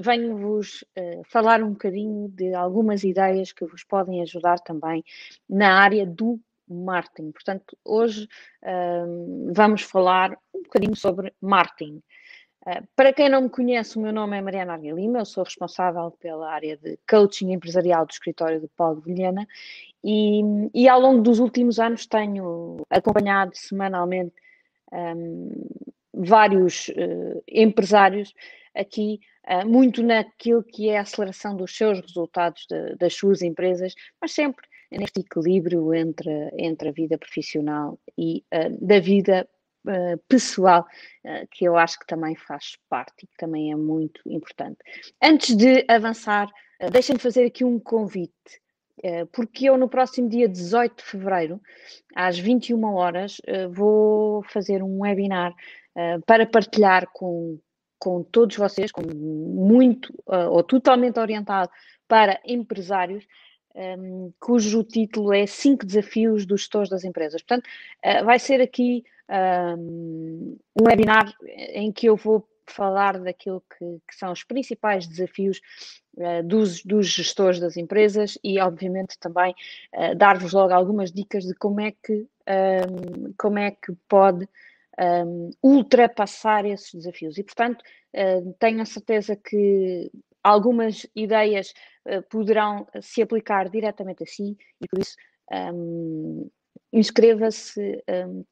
venho-vos uh, falar um bocadinho de algumas ideias que vos podem ajudar também na área do marketing. Portanto, hoje uh, vamos falar um bocadinho sobre marketing. Uh, para quem não me conhece, o meu nome é Mariana Arga Lima, eu sou responsável pela área de coaching empresarial do escritório de Paulo Vilhena e, e, ao longo dos últimos anos tenho acompanhado semanalmente um, vários uh, empresários aqui muito naquilo que é a aceleração dos seus resultados de, das suas empresas, mas sempre neste equilíbrio entre, entre a vida profissional e uh, da vida uh, pessoal, que eu acho que também faz parte e que também é muito importante. Antes de avançar, uh, deixem-me fazer aqui um convite porque eu no próximo dia 18 de fevereiro, às 21 horas, vou fazer um webinar para partilhar com, com todos vocês, com muito uh, ou totalmente orientado para empresários, um, cujo título é Cinco Desafios dos Gestores das Empresas. Portanto, uh, vai ser aqui um, um, webinar em que eu vou falar daquilo que, que são os principais desafios uh, dos, dos, gestores das empresas e, obviamente, também dar-vos logo algumas dicas de como é que, um, como é que pode um, ultrapassar esses desafios. E, portanto, uh, tenho a certeza que algumas ideias uh, poderão se aplicar diretamente a si e, por isso, um, inscreva-se. Um,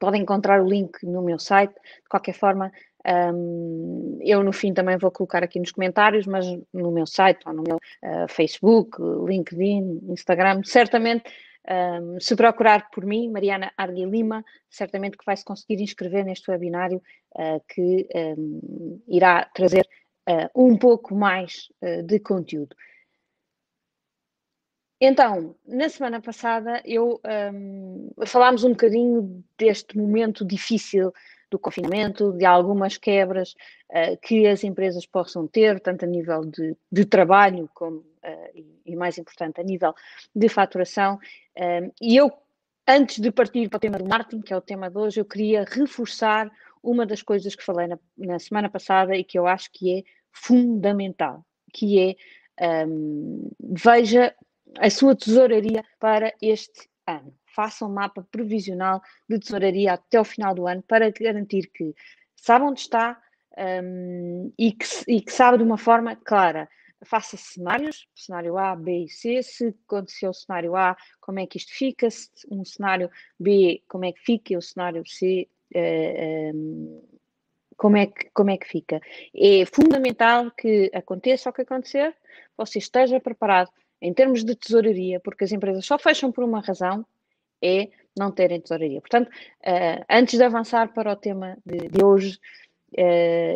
podem encontrar o link no meu site. De qualquer forma, um, eu no fim também vou colocar aqui nos comentários, mas no meu site ou no meu uh, Facebook, LinkedIn, Instagram, certamente um, se procurar por mim, Mariana Argui Lima, certamente que vai se conseguir inscrever neste webinário uh, que um, irá trazer uh, um pouco mais uh, de conteúdo. Então, na semana passada, eu um, falámos um bocadinho deste momento difícil do confinamento, de algumas quebras uh, que as empresas possam ter, tanto a nível de, de trabalho como, e, e, mais importante, a nível de faturação. Uh, e eu, antes de partir para o tema do marketing, que é o tema de hoje, eu queria reforçar uma das coisas que falei na, na semana passada e que eu acho que é fundamental, que é um, veja a sua tesouraria para este ano faça um mapa previsional de tesouraria até o final do ano para garantir que sabe onde está um, e, que, e que sabe de uma forma clara faça cenários, cenário A, B e C, se aconteceu o cenário A, como é que isto fica, se um cenário B, como é que fica, e o cenário C, uh, um, como, é que, como é que fica. É fundamental que aconteça o que acontecer, você esteja preparado em termos de tesouraria, porque as empresas só fecham por uma razão, é não terem tesouraria. Portanto, uh, antes de avançar para o tema de, de hoje,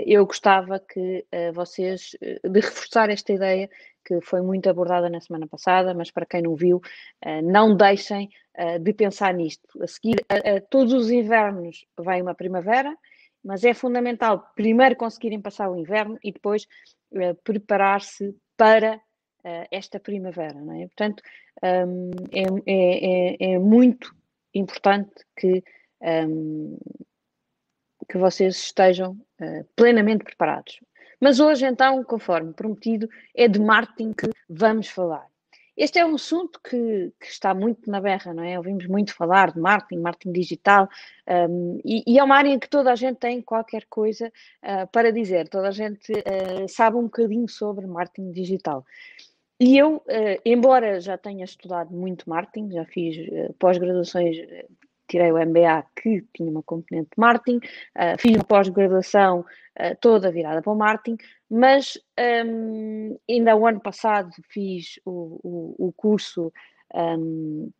eu gostava que uh, vocês, de reforçar esta ideia que foi muito abordada na semana passada, mas para quem não viu, não deixem de pensar nisto. A seguir, todos os invernos vem uma primavera, mas é fundamental primeiro conseguirem passar o inverno e depois preparar-se para esta primavera, não é? Portanto, um, é, é, é, é, muito importante que, um, que vocês estejam uh, plenamente preparados. Mas hoje, então, conforme prometido, é de marketing que vamos falar. Este é um assunto que, que, está muito na berra, não é? Ouvimos muito falar de marketing, marketing digital, um, e, e, é uma área em que toda a gente tem qualquer coisa uh, para dizer, toda a gente uh, sabe um bocadinho sobre marketing digital. E eu, embora já tenha estudado muito marketing, já fiz pós-graduações, tirei o MBA que tinha uma componente de marketing, fiz uma pós-graduação toda virada para o marketing, mas um, ainda o ano passado fiz o, o, o curso um,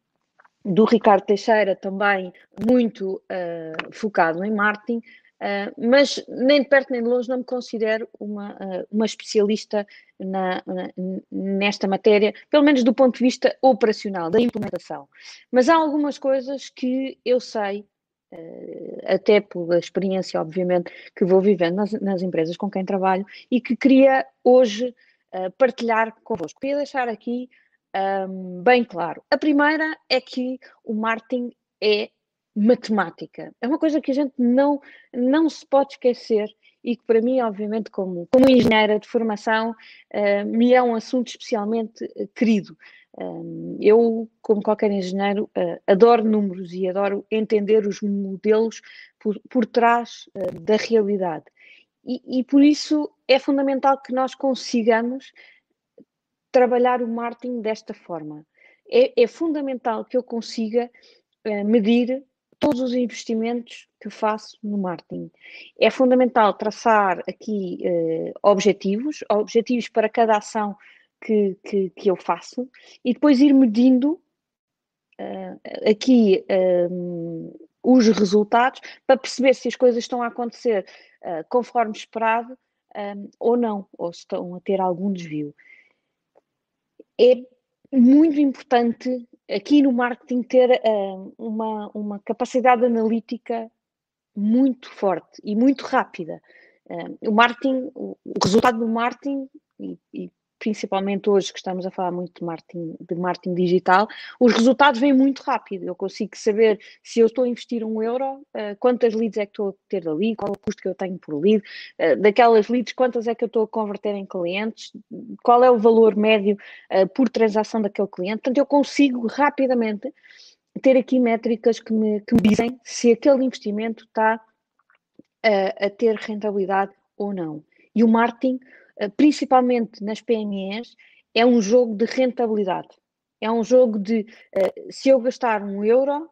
do Ricardo Teixeira também muito uh, focado em marketing, Uh, mas nem de perto nem de longe não me considero uma, uh, uma especialista na, na, nesta matéria, pelo menos do ponto de vista operacional, da implementação. Mas há algumas coisas que eu sei, uh, até pela experiência, obviamente, que vou vivendo nas, nas empresas com quem trabalho e que queria hoje partilhar convosco. Queria deixar aqui um, bem claro. A primeira é que o marketing é matemática. É uma coisa que a gente não, não se pode esquecer e que para mim, obviamente, como, como engenheira de formação, uh, me é um assunto especialmente uh, querido. Uh, eu, como qualquer engenheiro, adoro números e adoro entender os modelos por, por trás da realidade. E, e por isso é fundamental que nós consigamos trabalhar o marketing desta forma. É, é fundamental que eu consiga medir todos os investimentos que faço no marketing. É fundamental traçar aqui uh, objetivos, objetivos para cada ação que, que, que eu faço e depois ir medindo uh, aqui um, os resultados para perceber se as coisas estão a acontecer uh, conforme esperado um, ou não, ou se estão a ter algum desvio. É muito importante aqui no marketing ter uh, uma, uma capacidade analítica muito forte e muito rápida. Uh, o marketing, o, o, resultado do marketing, e, e, principalmente hoje que estamos a falar muito de marketing, de marketing digital, os resultados vêm muito rápido. Eu consigo saber se eu estou a investir um euro, uh, quantas leads é que estou a ter dali, qual é o custo que eu tenho por lead, uh, daquelas leads, quantas é que eu estou a converter em clientes, qual é o valor médio uh, por transação daquele cliente. Portanto, eu consigo rapidamente ter aqui métricas que me, que me dizem se aquele investimento está a ter rentabilidade ou não. E o marketing eh, principalmente nas PMEs, é um jogo de rentabilidade. É um jogo de uh, se eu gastar um euro,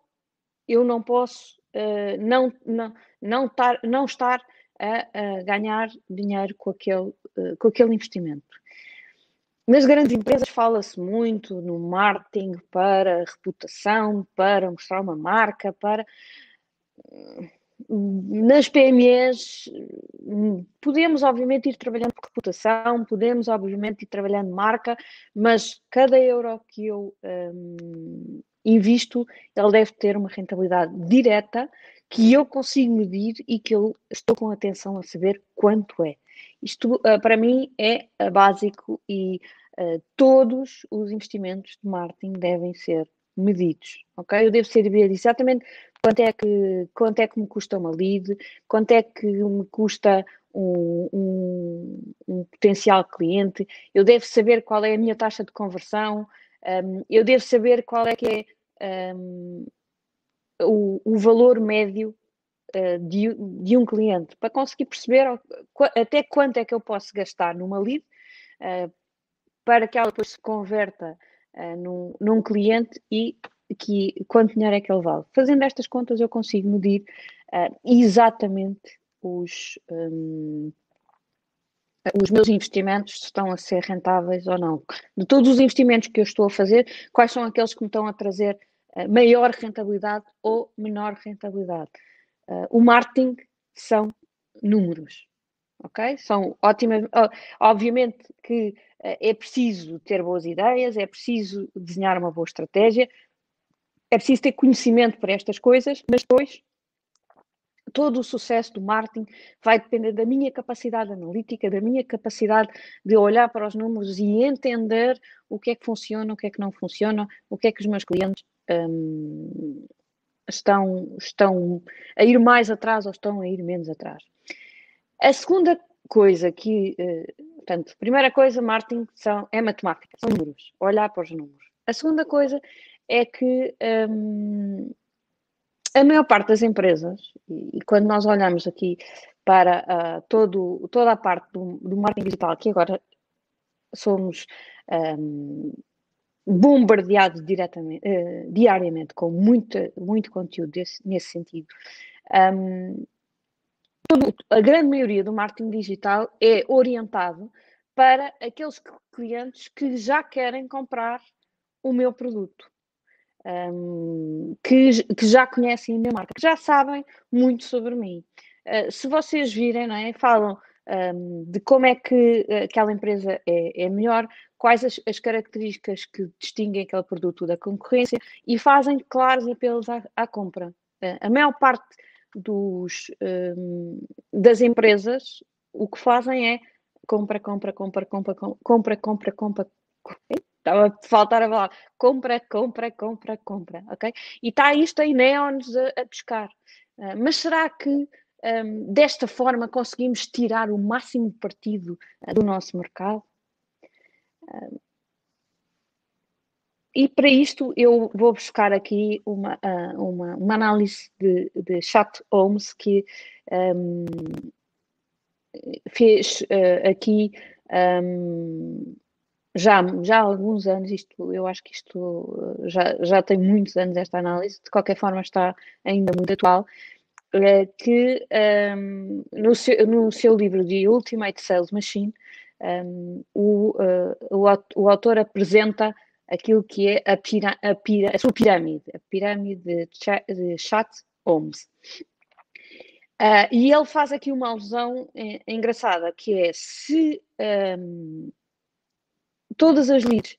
eu não posso uh, não, não, não, tar, não estar a, a, ganhar dinheiro com aquele, com aquele investimento. Nas grandes empresas fala-se muito no marketing para reputação, para mostrar uma marca, para nas PMEs podemos obviamente ir trabalhando reputação, podemos obviamente ir trabalhando marca, mas cada euro que eu um, invisto, ele deve ter uma rentabilidade direta que eu consigo medir e que eu estou com atenção a saber quanto é. Isto uh, para mim é básico e uh, todos os investimentos de marketing devem ser medidos, ok? Eu devo saber exatamente quanto é que, quanto é que me custa uma lead, quanto é que me custa um, um, um potencial cliente, eu devo saber qual é a minha taxa de conversão, um, eu devo saber qual é que é um, o, o, valor médio uh, de, de, um cliente, para conseguir perceber até quanto é que eu posso gastar numa lead uh, para que ela depois se converta uh, num, num cliente e que quanto dinheiro é que ele vale. Fazendo estas contas, eu consigo medir uh, exatamente os, um, os meus investimentos estão a ser rentáveis ou não. De todos os investimentos que eu estou a fazer, quais são aqueles que me estão a trazer uh, maior rentabilidade ou menor rentabilidade? Uh, o marketing são números, ok? São ótimas. Obviamente que é preciso ter boas ideias, é preciso desenhar uma boa estratégia, é preciso ter conhecimento para estas coisas, mas depois todo o sucesso do marketing vai depender da minha capacidade analítica, da minha capacidade de olhar para os números e entender o que é que funciona, o que é que não funciona, o que é que os meus clientes hum, estão, estão a ir mais atrás ou estão a ir menos atrás. A segunda coisa que, uh, portanto, primeira coisa, marketing são, é matemática, são números, olhar para os números. A segunda coisa é que um, a maior parte das empresas, e, e quando nós olhamos aqui para uh, todo, toda a parte do, do marketing digital, que agora somos um, bombardeados diretamente, uh, diariamente com muito, muito conteúdo desse, nesse sentido. Um, todo, a grande maioria do marketing digital é orientado para aqueles clientes que já querem comprar o meu produto um, que, que, já conhecem a minha marca, que já sabem muito sobre mim. Uh, se vocês virem, não é, falam um, de como é que aquela empresa é, é melhor, quais as, as, características que distinguem aquele produto da concorrência e fazem claros apelos à, à compra. Uh, a maior parte dos, um, das empresas o que fazem é compra, compra, compra, compra, compra, compra, compra, compra Estava a faltar a falar compra, compra, compra, compra, ok? E está isto em neons a, a pescar. Uh, mas será que um, desta forma conseguimos tirar o máximo partido uh, do nosso mercado? Uh, e para isto eu vou buscar aqui uma, uma, uma, análise de, de Chat Holmes que um, fez aqui um, já, já há alguns anos, isto, eu acho que isto já, já tem muitos anos esta análise, de qualquer forma está ainda muito atual, é que um, no, seu, no seu livro de Ultimate Sales Machine, um, o, uh, o, autor apresenta aquilo que é a, pira, a, pira, a sua pirâmide, a pirâmide de, de Chat Holmes. Uh, e ele faz aqui uma alusão engraçada, que é se um, todas as leads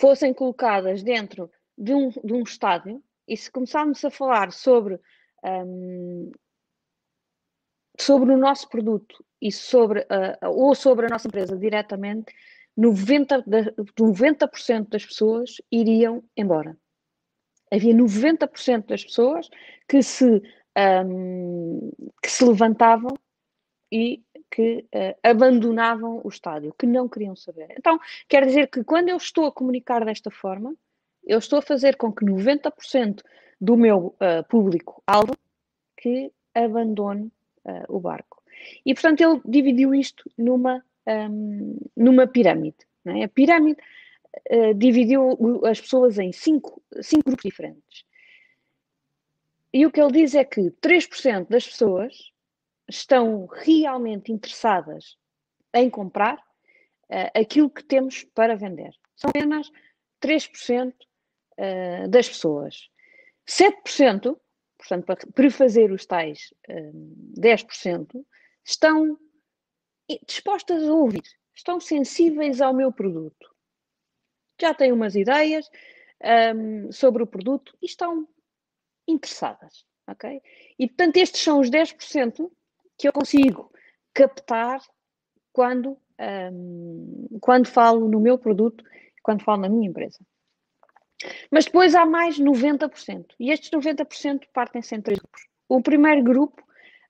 fossem colocadas dentro de um, de um estádio, e se começarmos a falar sobre, um, sobre o nosso produto e sobre, uh, ou sobre a nossa empresa diretamente, 90%, da, 90 das pessoas iriam embora. Havia 90% das pessoas que se, um, que se levantavam e que uh, abandonavam o estádio, que não queriam saber. Então, quer dizer que quando eu estou a comunicar desta forma, eu estou a fazer com que 90% do meu uh, público-alvo que abandone uh, o barco. E, portanto, ele dividiu isto numa, um, numa pirâmide. É? A pirâmide dividiu as pessoas em cinco, cinco grupos diferentes. E o que ele diz é que 3% das pessoas estão realmente interessadas em comprar uh, aquilo que temos para vender. São apenas 3% uh, eh, das pessoas. 7%, portanto, para prefazer os tais uh, eh, 10%, estão dispostas a ouvir, estão sensíveis ao meu produto. Já têm umas ideias um, sobre o produto e estão interessadas. ok? E, portanto, estes são os 10% que eu consigo captar quando, um, quando falo no meu produto, quando falo na minha empresa. Mas depois há mais 90%. E estes 90% partem-se em três grupos. O primeiro grupo,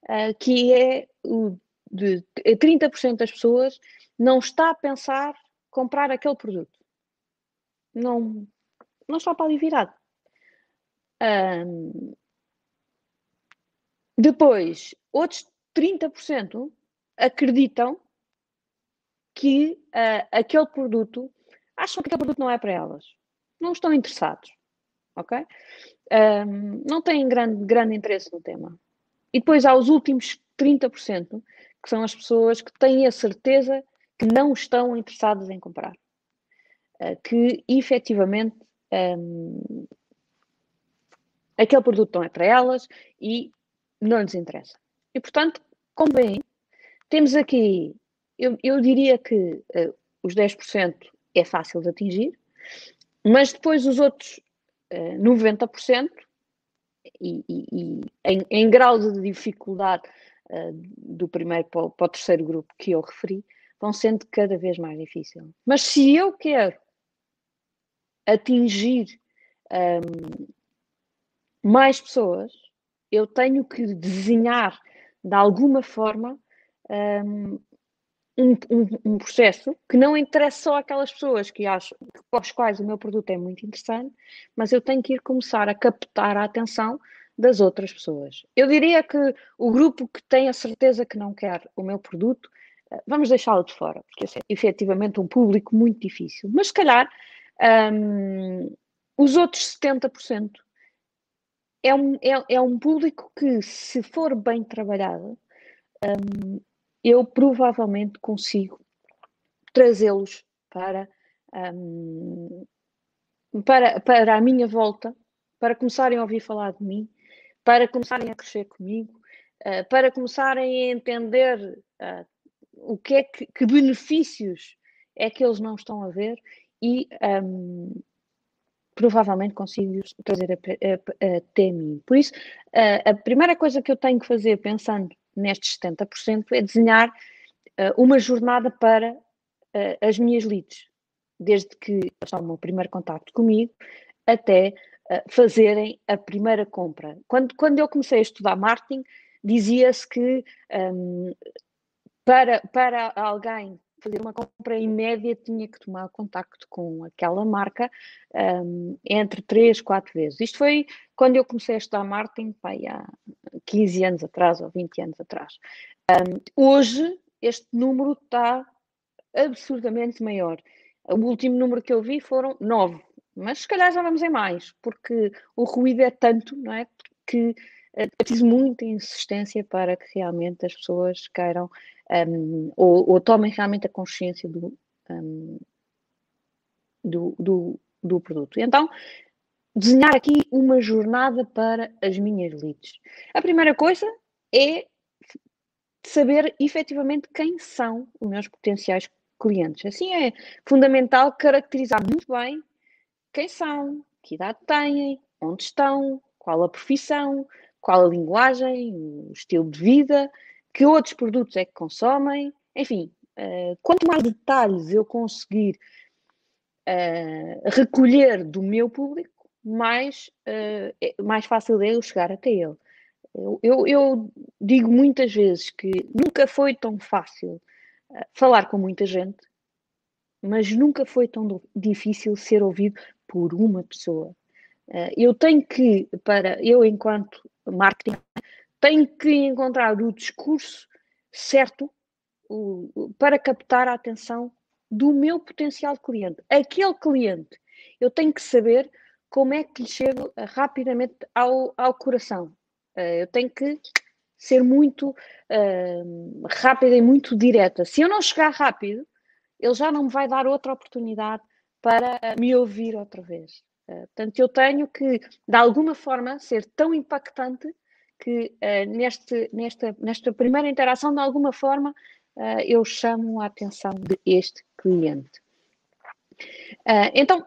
uh, que é o de 30% das pessoas, não está a pensar comprar aquele produto. Não, não está para ali virado. Um, depois, outros 30% acreditam que uh, aquele produto, acham que aquele produto não é para elas. Não estão interessados. Ok? Um, não têm grande, grande interesse no tema. E depois há os últimos 30%, que são as pessoas que têm a certeza que não estão interessadas em comprar. Uh, que efetivamente um, aquele produto não é para elas e não lhes interessa. E, portanto, como bem, temos aqui, eu, eu diria que uh, os 10% é fácil de atingir, mas depois os outros uh, eh, 90%, e, e, e em, em, grau de dificuldade uh, do primeiro para o, para o, terceiro grupo que eu referi, vão sendo cada vez mais difíceis. Mas se eu quero atingir um, mais pessoas, eu tenho que desenhar de alguma forma um, um, um, processo que não interessa só aquelas pessoas que acham as quais o meu produto é muito interessante, mas eu tenho que ir começar a captar a atenção das outras pessoas. Eu diria que o grupo que tem a certeza que não quer o meu produto, eh, vamos deixá-lo de fora, porque é efetivamente um público muito difícil. Mas se calhar um, os outros 70% é um, é, é um público que, se for bem trabalhado, um, eu provavelmente consigo trazê-los para, um, para, para a minha volta, para começarem a ouvir falar de mim, para começarem a crescer comigo, uh, para começarem a entender uh, o que é que, que, benefícios é que eles não estão a ver e um, provavelmente consigo trazer até mim. Por isso, a primeira coisa que eu tenho que fazer, pensando nestes 70%, é desenhar uma jornada para as minhas leads, desde que estão no primeiro contato comigo até fazerem a primeira compra. Quando, quando eu comecei a estudar marketing, dizia-se que um, para, para alguém fazer uma compra em média tinha que tomar contacto com aquela marca um, entre 3, 4 vezes. Isto foi quando eu comecei a estudar marketing, pai, há 15 anos atrás ou 20 anos atrás. Um, hoje este número está absurdamente maior. O último número que eu vi foram 9, mas se calhar já vamos em mais, porque o ruído é tanto, não é? Que é preciso muita insistência para que realmente as pessoas queiram um, ou, ou, tomem realmente a consciência do, um, do, do, do, produto. Então, desenhar aqui uma jornada para as minhas leads. A primeira coisa é saber efetivamente quem são os meus potenciais clientes. Assim é fundamental caracterizar muito bem quem são, que idade têm, onde estão, qual a profissão, qual a linguagem, o estilo de vida, que outros produtos é que consomem, enfim, uh, quanto mais detalhes eu conseguir uh, recolher do meu público, mais, uh, mais fácil é eu chegar até ele. Eu, eu, eu, digo muitas vezes que nunca foi tão fácil falar com muita gente, mas nunca foi tão difícil ser ouvido por uma pessoa. eu tenho que, para eu, enquanto marketing, tem que encontrar o discurso certo para captar a atenção do meu potencial cliente. Aquele cliente, eu tenho que saber como é que lhe chego rapidamente ao, ao coração. Eh, eu tenho que ser muito uh, rápida e muito direta. Se eu não chegar rápido, ele já não me vai dar outra oportunidade para me ouvir outra vez. Uh, portanto, eu tenho que, de alguma forma, ser tão impactante que uh, neste, nesta, nesta primeira interação, de alguma forma, uh, eu chamo a atenção de este cliente. Então,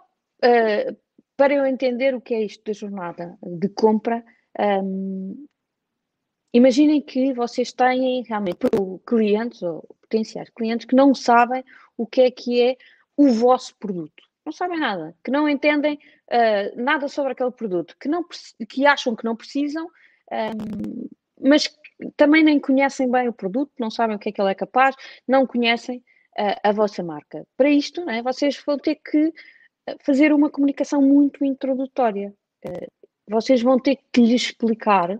para eu entender o que é isto da jornada de compra, um, imaginem que vocês têm realmente clientes ou potenciais clientes que não sabem o que é que é o vosso produto. Não sabem nada, que não entendem uh, nada sobre aquele produto, que, não, que acham que não precisam mas também nem conhecem bem o produto, não sabem o que é que ele é capaz, não conhecem uh, a vossa marca. Para isto, né, vocês vão ter que ah, fazer uma comunicação muito introdutória. Vocês vão ter que lhes explicar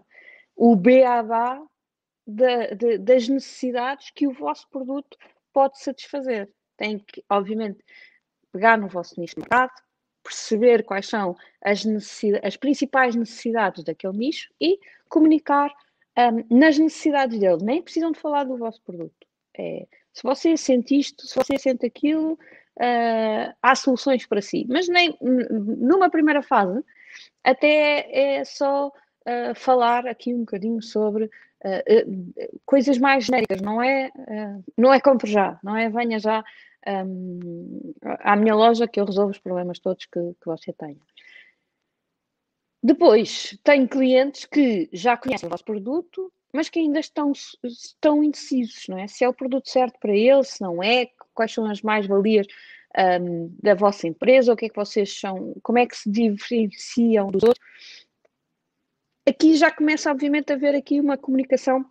o beabá de, das necessidades que o vosso produto pode satisfazer. Tem que, obviamente, pegar no vosso nicho de mercado, perceber quais são as, as principais necessidades daquele nicho e comunicar um, nas necessidades dele. Nem precisam de falar do vosso produto. É, se você sente isto, se você sente aquilo, uh, há soluções para si. Mas nem numa primeira fase, até é só uh, falar aqui um bocadinho sobre uh, coisas mais genéricas, não é, não é compre já, não é venha já à minha loja que eu resolvo os problemas todos que, que você tenha. Depois, tenho clientes que já conhecem o vosso produto, mas que ainda estão, estão indecisos, não é? Se é o produto certo para eles, se não é, quais são as mais-valias um, da vossa empresa, o que é que vocês são, como é que se diferenciam dos outros. Aqui já começa, obviamente, a haver aqui uma comunicação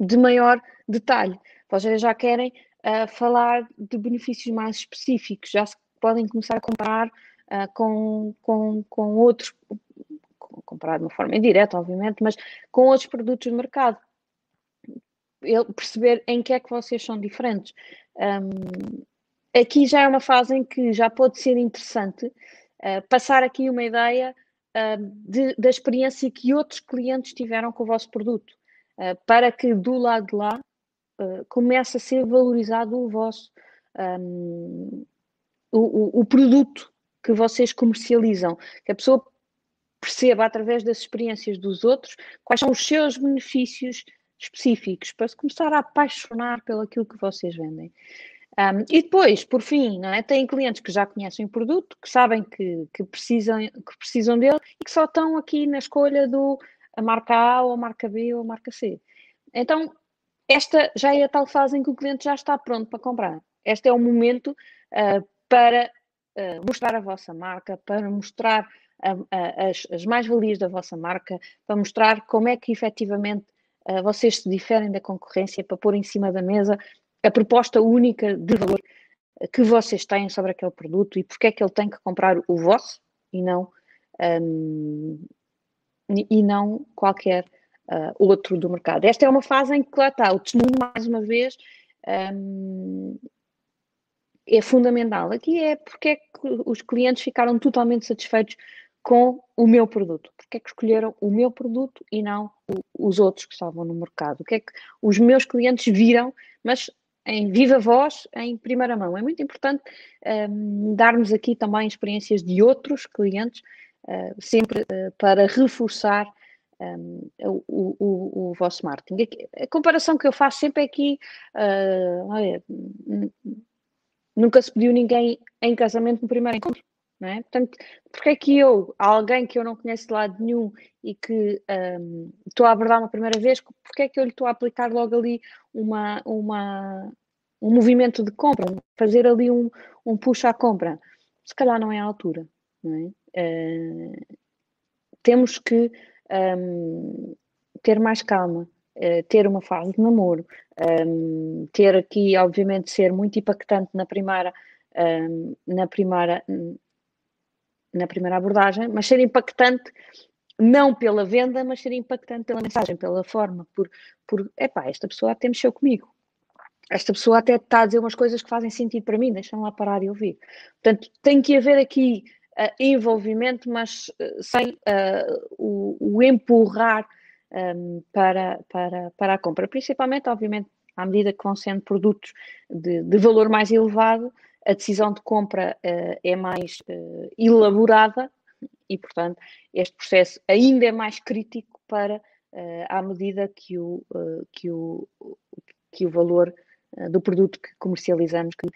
de maior detalhe. Vocês já querem uh, falar de benefícios mais específicos, já se podem começar a comparar uh, com, com, com outros comparar de uma forma indireta, obviamente, mas com outros produtos do mercado. Eu perceber em que é que vocês são diferentes. Um, aqui já é uma fase em que já pode ser interessante uh, passar aqui uma ideia uh, de, da experiência que outros clientes tiveram com o vosso produto, uh, para que do lado de lá comece a ser valorizado o vosso um, o, o, o produto que vocês comercializam, que a pessoa perceba através das experiências dos outros quais são os seus benefícios específicos para se começar a apaixonar pelo aquilo que vocês vendem. Um, e depois, por fim, não é? têm clientes que já conhecem o produto, que sabem que, que, precisam, que precisam dele e que só estão aqui na escolha do a marca A ou a marca B ou a marca C. Então, esta já é a tal fase em que o cliente já está pronto para comprar. Este é o momento uh, para uh, mostrar a vossa marca, para mostrar as, as mais-valias da vossa marca, para mostrar como é que efetivamente uh, vocês se diferem da concorrência para pôr em cima da mesa a proposta única de valor que vocês têm sobre aquele produto e porque é que ele tem que comprar o vosso e não, um, e não qualquer uh, outro do mercado. Esta é uma fase em que lá está, o testemunho, mais uma vez, um, é fundamental. Aqui é porque é que os clientes ficaram totalmente satisfeitos com o meu produto. Porque é que escolheram o meu produto e não o, os outros que estavam no mercado? O que é que os meus clientes viram, mas em viva voz, em primeira mão. É muito importante um, darmos aqui também experiências de outros clientes, uh, sempre uh, para reforçar um, o, o, o, vosso marketing. A comparação que eu faço sempre é aqui, uh, olha, nunca se pediu ninguém em casamento no primeiro encontro. Não é? Portanto, porque é que eu, alguém que eu não conheço de lado nenhum e que um, estou a abordar uma primeira vez, porque é que eu lhe estou a aplicar logo ali uma, uma, um movimento de compra, fazer ali um, um push à compra? Se calhar não é a altura. Não é? Uh, temos que um, ter mais calma, uh, ter uma fase de namoro, um, ter aqui, obviamente, ser muito impactante na primeira, um, na primeira, na primeira abordagem, mas ser impactante não pela venda, mas ser impactante pela mensagem, pela forma, por, por epá, esta pessoa até mexeu comigo. Esta pessoa até está a dizer umas coisas que fazem sentido para mim, deixa-me lá parar e ouvir. Portanto, tem que haver aqui uh, envolvimento, mas uh, sem uh, o, o, empurrar um, para, para, para a compra. Principalmente, obviamente, à medida que vão sendo produtos de, de valor mais elevado, a decisão de compra é mais elaborada e, portanto, este processo ainda é mais crítico para à medida que o, que o, que o valor do produto que comercializamos que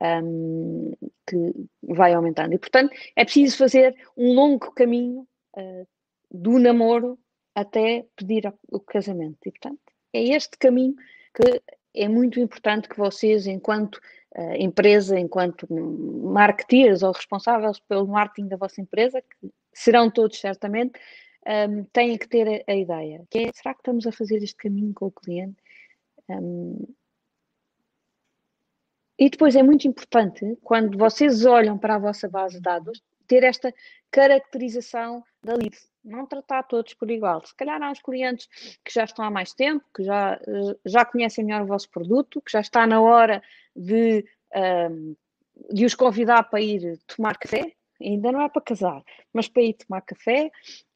um, que vai aumentando. E, portanto, é preciso fazer um longo caminho uh, do namoro até pedir o casamento. E, portanto, é este caminho que é muito importante que vocês, enquanto uh, empresa, enquanto marketeers ou responsáveis pelo marketing da vossa empresa, que serão todos certamente, um, têm que ter a, a, ideia. Que é, será que estamos a fazer este caminho com o cliente? Um, e depois é muito importante, quando vocês olham para a vossa base de dados, ter esta caracterização da lead. Não tratar todos por igual. Se calhar há uns clientes que já estão há mais tempo, que já, já conhecem melhor o vosso produto, que já está na hora de, um, de os convidar para ir tomar café. Ainda não é para casar, mas para ir tomar café.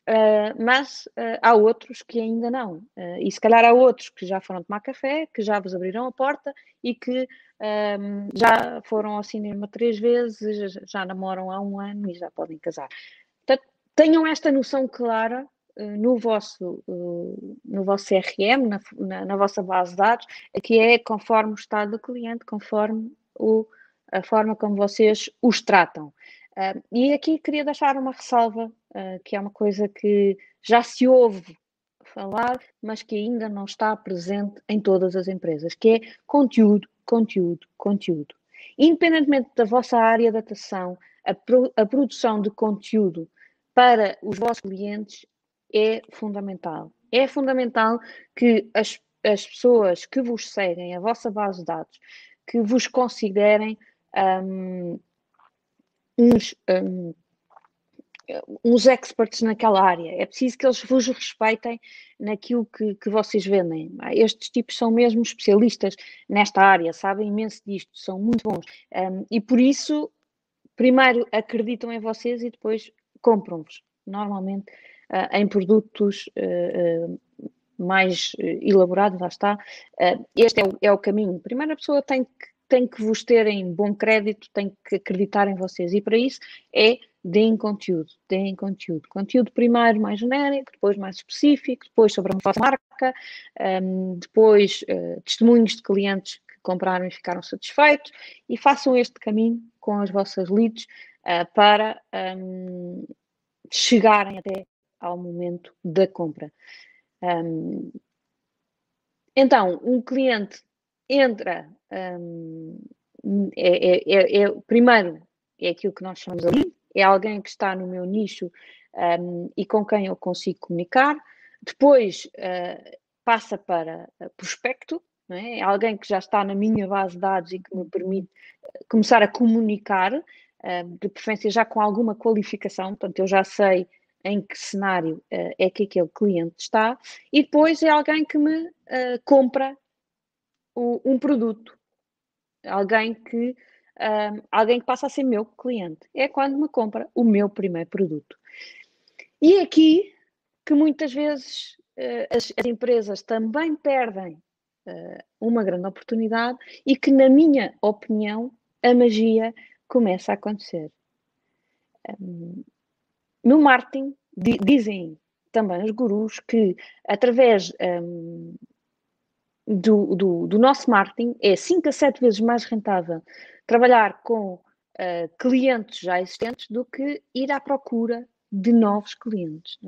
Uh, mas uh, há outros que ainda não. Uh, e se calhar há outros que já foram tomar café, que já vos abriram a porta e que um, já foram ao cinema três vezes, já namoram há um ano e já podem casar. Portanto, tenham esta noção clara no vosso, no vosso CRM, na, na, na, vossa base de dados, que é conforme o estado do cliente, conforme o, a forma como vocês os tratam. E aqui queria deixar uma ressalva, uh, que é uma coisa que já se ouve falar, mas que ainda não está presente em todas as empresas, que é conteúdo, conteúdo, conteúdo. Independentemente da vossa área de atuação, a, pro, a produção de conteúdo para os vossos clientes é fundamental. É fundamental que as, as pessoas que vos seguem, a vossa base de dados, que vos considerem um, uns, um, uns experts naquela área. É preciso que eles vos respeitem naquilo que, que vocês vendem. Estes tipos são mesmo especialistas nesta área, sabem imenso disto, são muito bons. Um, e por isso, primeiro acreditam em vocês e depois compram-vos. Normalmente uh, em produtos uh, uh, mais elaborados, lá está. este é o, é o caminho. Primeiro a pessoa tem que tem que vos ter em bom crédito, tem que acreditar em vocês. E para isso é deem conteúdo, deem conteúdo. Conteúdo primeiro mais genérico, depois mais específico, depois sobre a vossa marca, um, depois uh, testemunhos de clientes que compraram e ficaram satisfeitos e façam este caminho com as vossas leads uh, para um, chegarem até ao momento da compra. Um, então, um cliente entra, um, é, é, é, é, primeiro, é aquilo que nós chamamos ali, é alguém que está no meu nicho um, e com quem eu consigo comunicar. Depois, uh, passa para prospecto, é? é? alguém que já está na minha base de dados e que me permite começar a comunicar, de preferência já com alguma qualificação, portanto, eu já sei em que cenário é que aquele cliente está, e depois é alguém que me compra um produto, alguém que um, alguém que passa a ser meu cliente. É quando me compra o meu primeiro produto. E é aqui que muitas vezes uh, as, as, empresas também perdem uh, uma grande oportunidade e que, na minha opinião, a magia começa a acontecer. Um, no marketing, di dizem também os gurus que, através um, do, do, do, nosso marketing, é 5 a 7 vezes mais rentável trabalhar com uh, clientes já existentes do que ir à procura de novos clientes.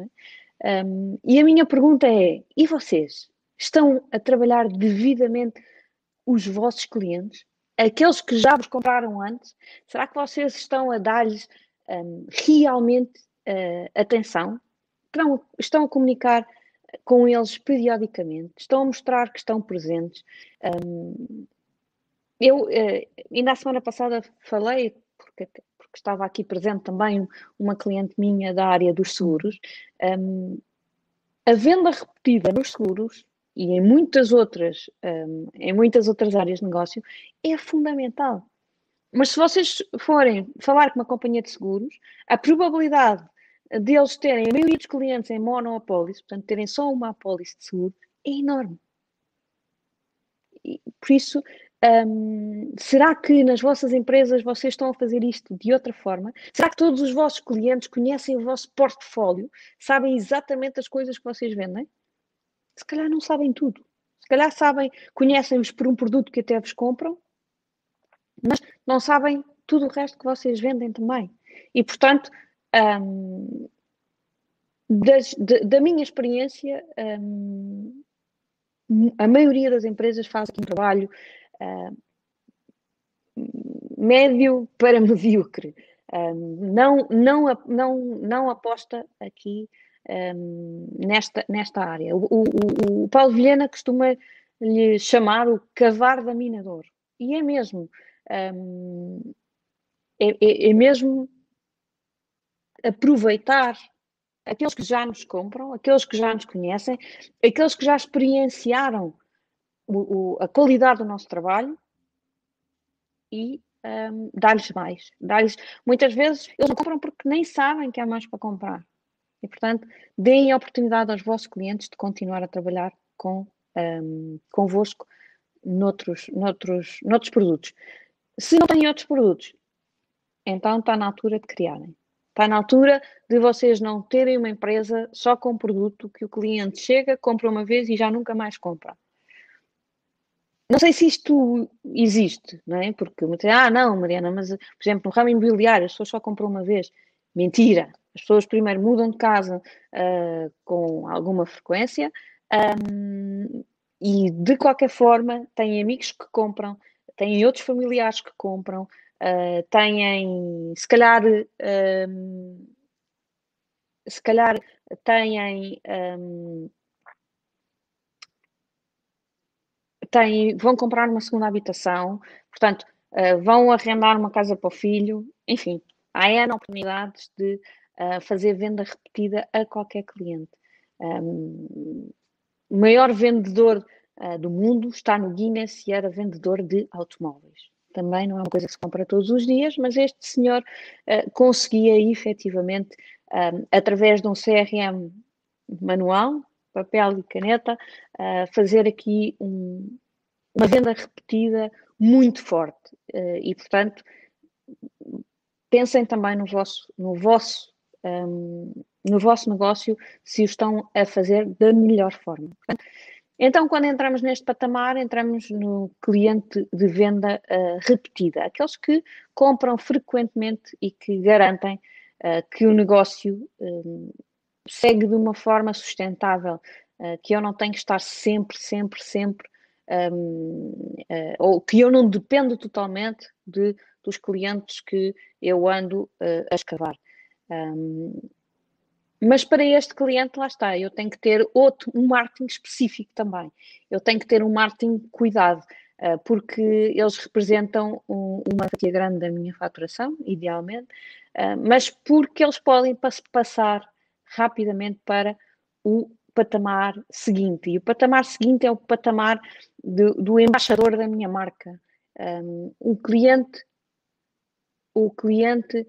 É? Um, e a minha pergunta é: e vocês estão a trabalhar devidamente os vossos clientes? Aqueles que já vos compraram antes, será que vocês estão a dar-lhes um, realmente uh, atenção? Estão, estão a comunicar com eles periodicamente? Estão a mostrar que estão presentes? Um, eu, eh, ainda a semana passada falei, porque, porque, estava aqui presente também uma cliente minha da área dos seguros, um, a venda repetida nos seguros e em muitas outras, um, em muitas outras áreas de negócio é fundamental. Mas se vocês forem falar com uma companhia de seguros, a probabilidade deles terem a maioria dos clientes em monopólice, portanto terem só uma apólice de seguro, é enorme. E, por isso, um, será que nas vossas empresas vocês estão a fazer isto de outra forma? Será que todos os vossos clientes conhecem o vosso portfólio? Sabem exatamente as coisas que vocês vendem? Se calhar não sabem tudo. Se calhar sabem, conhecem-vos por um produto que até vos compram, mas não sabem tudo o resto que vocês vendem também. E, portanto, um, das, de, da minha experiência, um, a maioria das empresas faz aqui um trabalho uh, médio para medíocre. Um, não, não, não, não aposta aqui um, nesta, nesta área. O, o, o, Paulo Vilhena costuma lhe chamar o cavar da minador. E é mesmo. Um, é, é, é mesmo aproveitar aqueles que já nos compram, aqueles que já nos conhecem, aqueles que já experienciaram o, o, a qualidade do nosso trabalho e um, dar-lhes mais. Dar-lhes, muitas vezes eles não compram porque nem sabem que há mais para comprar. E, portanto, deem a oportunidade aos vossos clientes de continuar a trabalhar com, um, convosco noutros, noutros, noutros produtos. Se não têm outros produtos, então está na altura de criarem. Está na altura de vocês não terem uma empresa só com produto que o cliente chega, compra uma vez e já nunca mais compra. Não sei se isto existe, não é? Porque ah, não, Mariana, mas, por exemplo, no ramo imobiliário as pessoas só compram uma vez. Mentira! As pessoas primeiro mudam de casa uh, com alguma frequência um, e, de qualquer forma, têm amigos que compram, têm outros familiares que compram, uh, têm, se calhar, um, se calhar têm. Um, têm, vão comprar uma segunda habitação, portanto, uh, vão arrendar uma casa para o filho, enfim, há N oportunidades de uh, fazer venda repetida a qualquer cliente. Um, o maior vendedor uh, do mundo está no Guinness e era vendedor de automóveis. Também não é uma coisa que se compra todos os dias, mas este senhor conseguia efetivamente, um, através de um CRM manual, papel e caneta, fazer aqui um, uma venda repetida muito forte. Uh, e, portanto, pensem também no vosso, no vosso, um, no vosso negócio se o estão a fazer da melhor forma. Então, quando entramos neste patamar, entramos no cliente de venda uh, repetida, aqueles que compram frequentemente e que garantem uh, que o negócio um, segue de uma forma sustentável, uh, que eu não tenho que estar sempre, sempre, sempre um, eh, ou que eu não dependo totalmente de, dos clientes que eu ando a escavar. Um, mas para este cliente, lá está, eu tenho que ter outro, um marketing específico também. Eu tenho que ter um marketing cuidado, uh, porque eles representam um, uma fatia grande da minha faturação, idealmente, uh, mas porque eles podem pass passar rapidamente para o patamar seguinte. E o patamar seguinte é o patamar do embaixador da minha marca. Um, o cliente, o cliente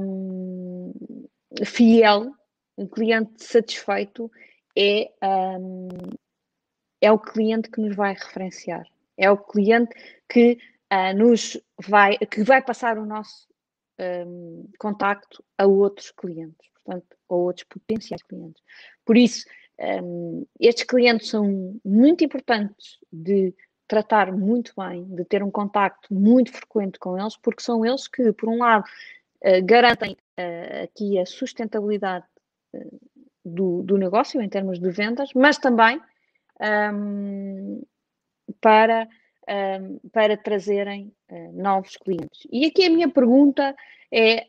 um, fiel, um cliente satisfeito é, um, é o cliente que nos vai referenciar. É o cliente que uh, nos vai, que vai passar o nosso um, contacto a outros clientes, portanto, a outros potenciais clientes. Por isso, um, estes clientes são muito importantes de tratar muito bem, de ter um contacto muito frequente com eles, porque são eles que, por um lado, uh, garantem uh, aqui a sustentabilidade do, do, negócio em termos de vendas, mas também um, para, um, para trazerem novos clientes. E aqui a minha pergunta é: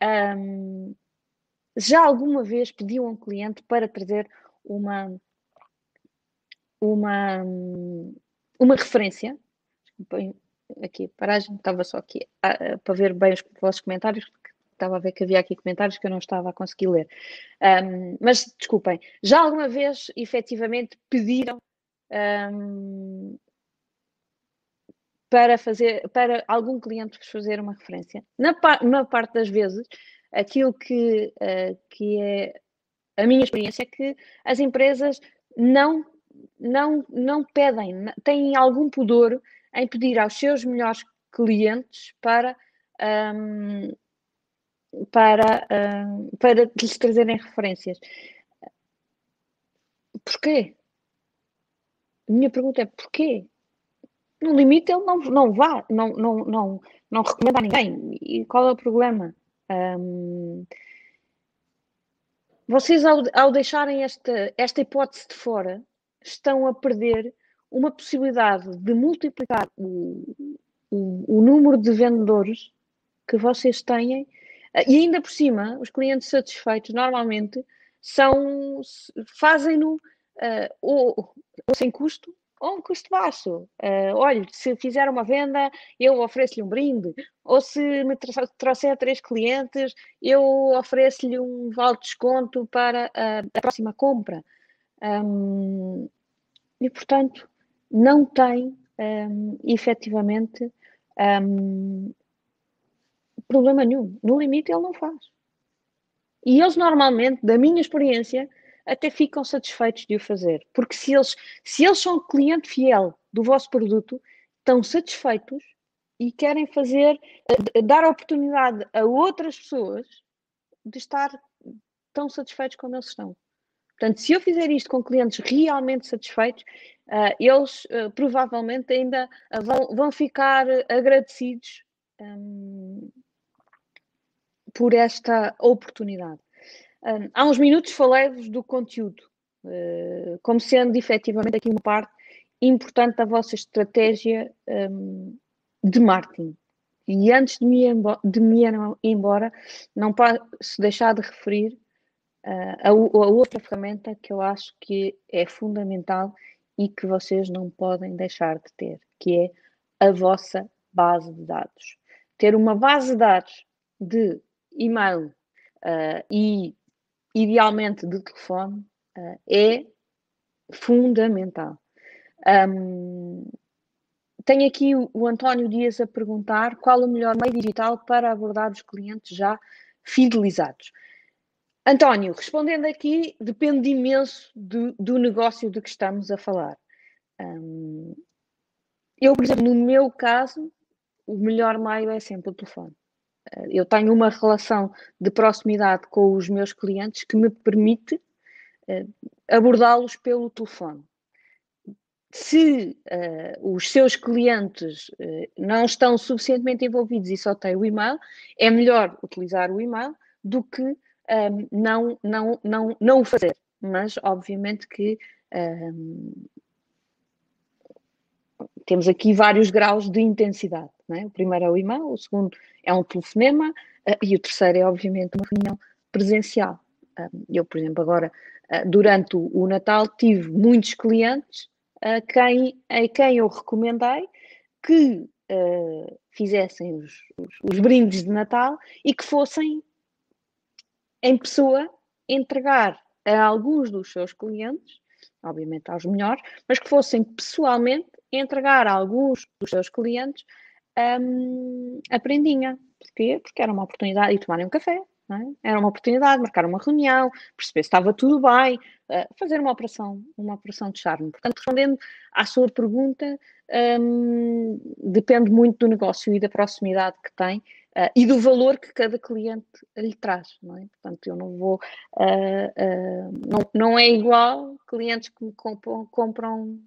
já alguma vez pediu a um cliente para trazer uma, uma, uma referência. Aqui, paragem, estava só aqui uh, para ver bem os vossos comentários, estava a ver que havia aqui comentários que eu não estava a conseguir ler. Um, mas desculpem, já alguma vez efetivamente pediram um, para fazer para algum cliente vos fazer uma referência? Na, na parte das vezes, aquilo que, uh, que é a minha experiência é que as empresas não, não, não pedem, têm algum pudor em pedir aos seus melhores clientes para, um, para, um, para lhes trazerem referências. Porquê? A minha pergunta é porquê? No limite ele não, não vá, não, não, não, não recomenda a ninguém. E qual é o problema? Um, vocês, ao, ao deixarem esta, esta hipótese de fora, estão a perder uma possibilidade de multiplicar o, o, o número de vendedores que vocês têm e ainda por cima, os clientes satisfeitos normalmente são fazem-no uh, ou, ou, sem custo ou um custo baixo. Uh, olha, se fizer uma venda, eu ofereço-lhe um brinde. Ou se me trouxer três clientes, eu ofereço-lhe um vale de desconto para a, a próxima compra. Um, e, portanto, não tem um, efetivamente um, problema nenhum. No limite, ele não faz. E eles, normalmente, da minha experiência, até ficam satisfeitos de o fazer. Porque se eles, se eles são cliente fiel do vosso produto, estão satisfeitos e querem fazer, eh, dar oportunidade a outras pessoas de estar tão satisfeitos como eles estão. Portanto, se eu fizer isto com clientes realmente satisfeitos, uh, eles uh, provavelmente ainda vão, vão, ficar agradecidos um, por esta oportunidade há uns minutos falei-vos do conteúdo, uh, como sendo efetivamente aqui uma parte importante da vossa estratégia um, de marketing. E antes de me, de me ir embora, não posso deixar de referir uh, a, a, outra ferramenta que eu acho que é fundamental e que vocês não podem deixar de ter, que é a vossa base de dados. Ter uma base de dados de e-mail uh, e idealmente de telefone, uh, é fundamental. Um, tenho aqui o, o, António Dias a perguntar qual o melhor meio digital para abordar os clientes já fidelizados. António, respondendo aqui, depende imenso do, do negócio de que estamos a falar. Um, eu, por exemplo, no meu caso, o melhor meio é sempre o telefone eu tenho uma relação de proximidade com os meus clientes que me permite uh, abordá-los pelo telefone. Se uh, os seus clientes uh, não estão suficientemente envolvidos e só têm o e-mail, é melhor utilizar o e-mail do que um, não, não, não, não o fazer. Mas, obviamente, que um, temos aqui vários graus de intensidade. É? O primeiro é o e-mail, o segundo é um telefonema uh, e o terceiro é, obviamente, uma reunião presencial. eu, por exemplo, agora, durante o Natal, tive muitos clientes a quem, a quem eu recomendei que fizessem os, os, os brindes de Natal e que fossem em pessoa entregar a alguns dos seus clientes, obviamente aos melhores, mas que fossem pessoalmente entregar a alguns dos seus clientes um, a prendinha. Porquê? Porque era uma oportunidade de tomarem um café, é? era uma oportunidade de marcar uma reunião, perceber se estava tudo bem, uh, fazer uma operação, uma operação de charme. Portanto, respondendo à sua pergunta, um, depende muito do negócio e da proximidade que tem uh, e do valor que cada cliente lhe traz, não é? Portanto, eu não vou, uh, não, não é igual clientes que me compram, compram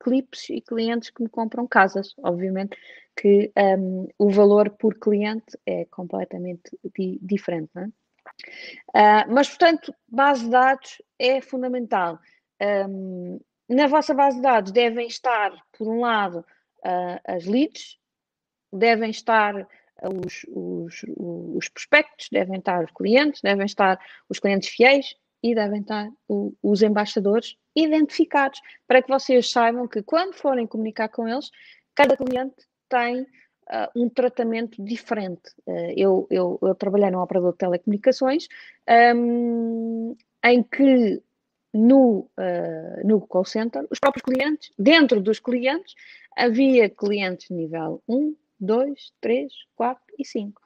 clipes e clientes que me compram casas. Obviamente que um, o valor por cliente é completamente di diferente. Não é? Uh, mas, portanto, base de dados é fundamental. Um, na vossa base de dados devem estar, por um lado, uh, as leads, devem estar os, os, os prospectos, devem estar os clientes, devem estar os clientes fiéis e devem estar o, os embaixadores identificados, para que vocês saibam que quando forem comunicar com eles, cada cliente tem uh, um tratamento diferente. Uh, eu, eu, eu, trabalhei num operador de telecomunicações um, em que no, uh, no call center, os próprios clientes, dentro dos clientes, havia clientes nível 1, 2, 3, 4 e 5.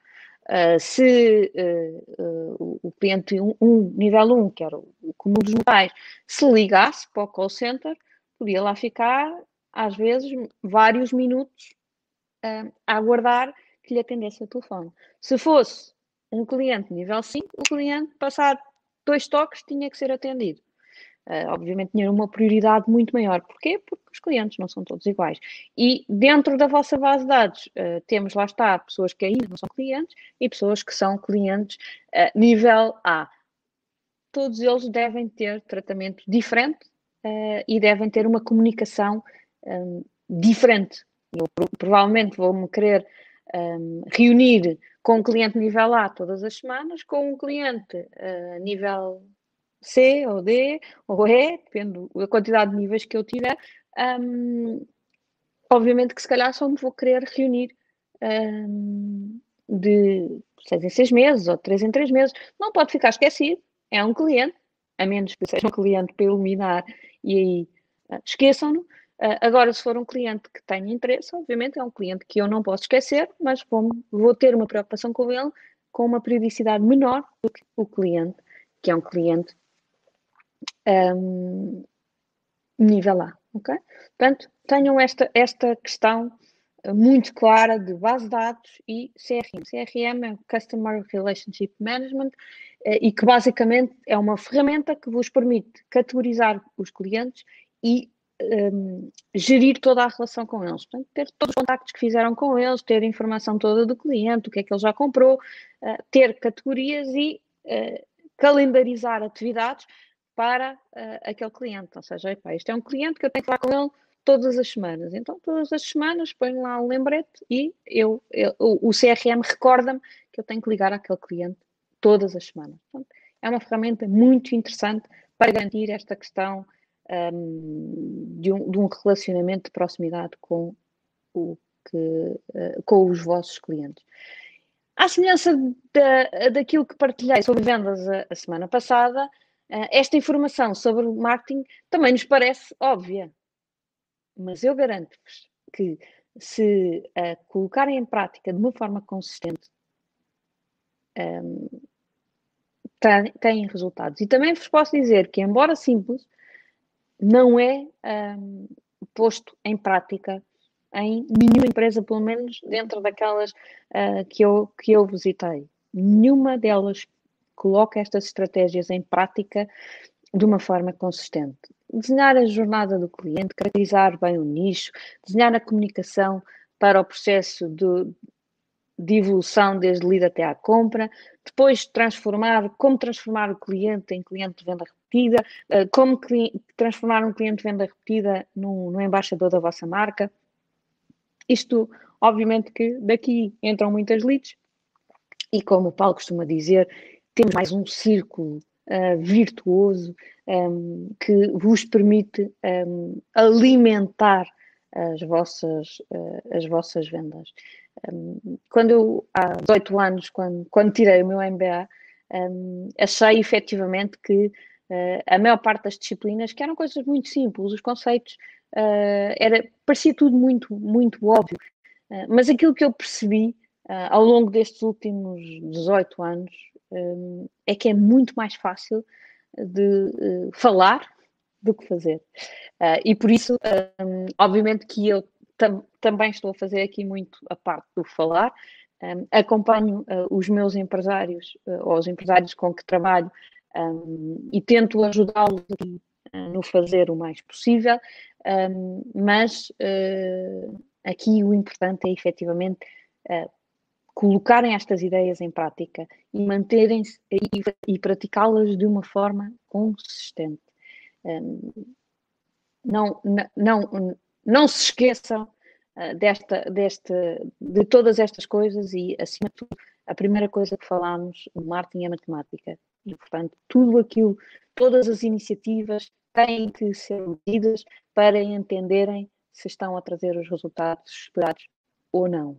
Uh, se uh, uh, o cliente 1, um, nível 1, que era o, comum dos mortais, se ligasse para o call center, podia lá ficar, às vezes, vários minutos a aguardar que lhe atendesse o telefone. Se fosse um cliente nível 5, o cliente, passado dois toques, tinha que ser atendido. Uh, obviamente tinha uma prioridade muito maior. Porquê? Porque os clientes não são todos iguais. E dentro da vossa base de dados, uh, temos lá está pessoas que ainda não são clientes e pessoas que são clientes uh, nível A. Todos eles devem ter tratamento diferente e devem ter uma comunicação um, diferente. Eu provavelmente vou-me querer um, reunir com um cliente nível A todas as semanas, com um cliente nível C ou D ou E, depende da quantidade de níveis que eu tiver, um, obviamente que se calhar só me vou querer reunir um, de seis em seis meses ou três em três meses. Não pode ficar esquecido, é um cliente, a menos que seja um cliente para iluminar e aí uh, esqueçam-no. Uh, agora, se for um cliente que tenha interesse, obviamente é um cliente que eu não posso esquecer, mas vou, vou ter uma preocupação com ele com uma periodicidade menor do que o cliente, que é um cliente um, nível A, ok? Portanto, tenham esta, esta questão eh, muito clara de base de dados e CRM. CRM é Customer Relationship Management eh, e que basicamente é uma ferramenta que vos permite categorizar os clientes e um, gerir toda a relação com eles. Portanto, ter todos os contactos que fizeram com eles, ter a informação toda do cliente, o que é que ele já comprou, uh, ter categorias e uh, calendarizar atividades para uh, aquele cliente. Ou seja, epá, este é um cliente que eu tenho que falar com ele todas as semanas. Então, todas as semanas ponho lá um lembrete e eu, eu o, CRM recorda-me que eu tenho que ligar àquele cliente todas as semanas. Portanto, é uma ferramenta muito interessante para garantir esta questão um, de, um, de, um, relacionamento de proximidade com, o que, uh, com os vossos clientes. À semelhança da, daquilo que partilhei sobre vendas a, a semana passada, esta informação sobre o marketing também nos parece óbvia, mas eu garanto-vos que se uh, colocarem em prática de uma forma consistente, um, têm resultados. E também vos posso dizer que, embora simples, não é um, posto em prática em nenhuma empresa, pelo menos dentro daquelas uh, que, eu, que eu visitei. Nenhuma delas coloca estas estratégias em prática de uma forma consistente. Desenhar a jornada do cliente, caracterizar bem o nicho, desenhar a comunicação para o processo de, de evolução desde lead até à compra, depois transformar, como transformar o cliente em cliente de venda repetida, eh, como transformar um cliente de venda repetida num, num embaixador da vossa marca. Isto, obviamente que daqui entram muitas leads e como o Paulo costuma dizer, temos mais um círculo uh, virtuoso um, que vos permite um, alimentar as vossas, uh, as vossas vendas. Um, quando eu, há 18 anos, quando, quando tirei o meu MBA, achei efetivamente que uh, a maior parte das disciplinas, que eram coisas muito simples, os conceitos, era, parecia tudo muito, muito óbvio, mas aquilo que eu percebi ao longo destes últimos 18 anos é que é muito mais fácil de uh, falar do que fazer. Uh, e por isso, um, obviamente que eu tam também estou a fazer aqui muito a parte do falar. Um, acompanho uh, os meus empresários ou os empresários com que trabalho e tento ajudá-los no fazer o mais possível, mas aqui o importante é efetivamente colocarem estas ideias em prática e manterem-se e, e praticá-las de uma forma consistente. Um, não, não, não se esqueçam uh, desta, desta, de todas estas coisas e, acima de tudo, a primeira coisa que falámos, o marketing é matemática. E, portanto, tudo aquilo, todas as iniciativas têm que ser medidas para entenderem se estão a trazer os resultados esperados ou não.